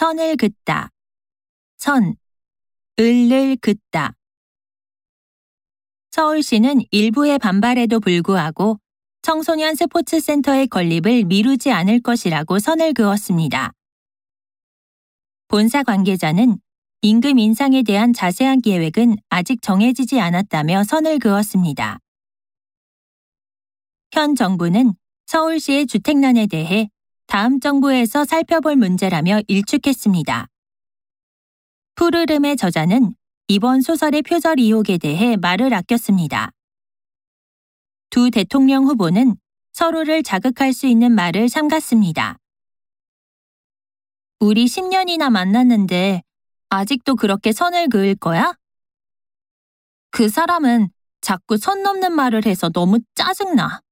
선을 긋다. 선, 을을 긋다. 서울시는 일부의 반발에도 불구하고 청소년 스포츠 센터의 건립을 미루지 않을 것이라고 선을 그었습니다. 본사 관계자는 임금 인상에 대한 자세한 계획은 아직 정해지지 않았다며 선을 그었습니다. 현 정부는 서울시의 주택난에 대해 다음 정부에서 살펴볼 문제라며 일축했습니다. 푸르름의 저자는 이번 소설의 표절 의혹에 대해 말을 아꼈습니다. 두 대통령 후보는 서로를 자극할 수 있는 말을 삼갔습니다. 우리 10년이나 만났는데 아직도 그렇게 선을 그을 거야? 그 사람은 자꾸 선 넘는 말을 해서 너무 짜증나.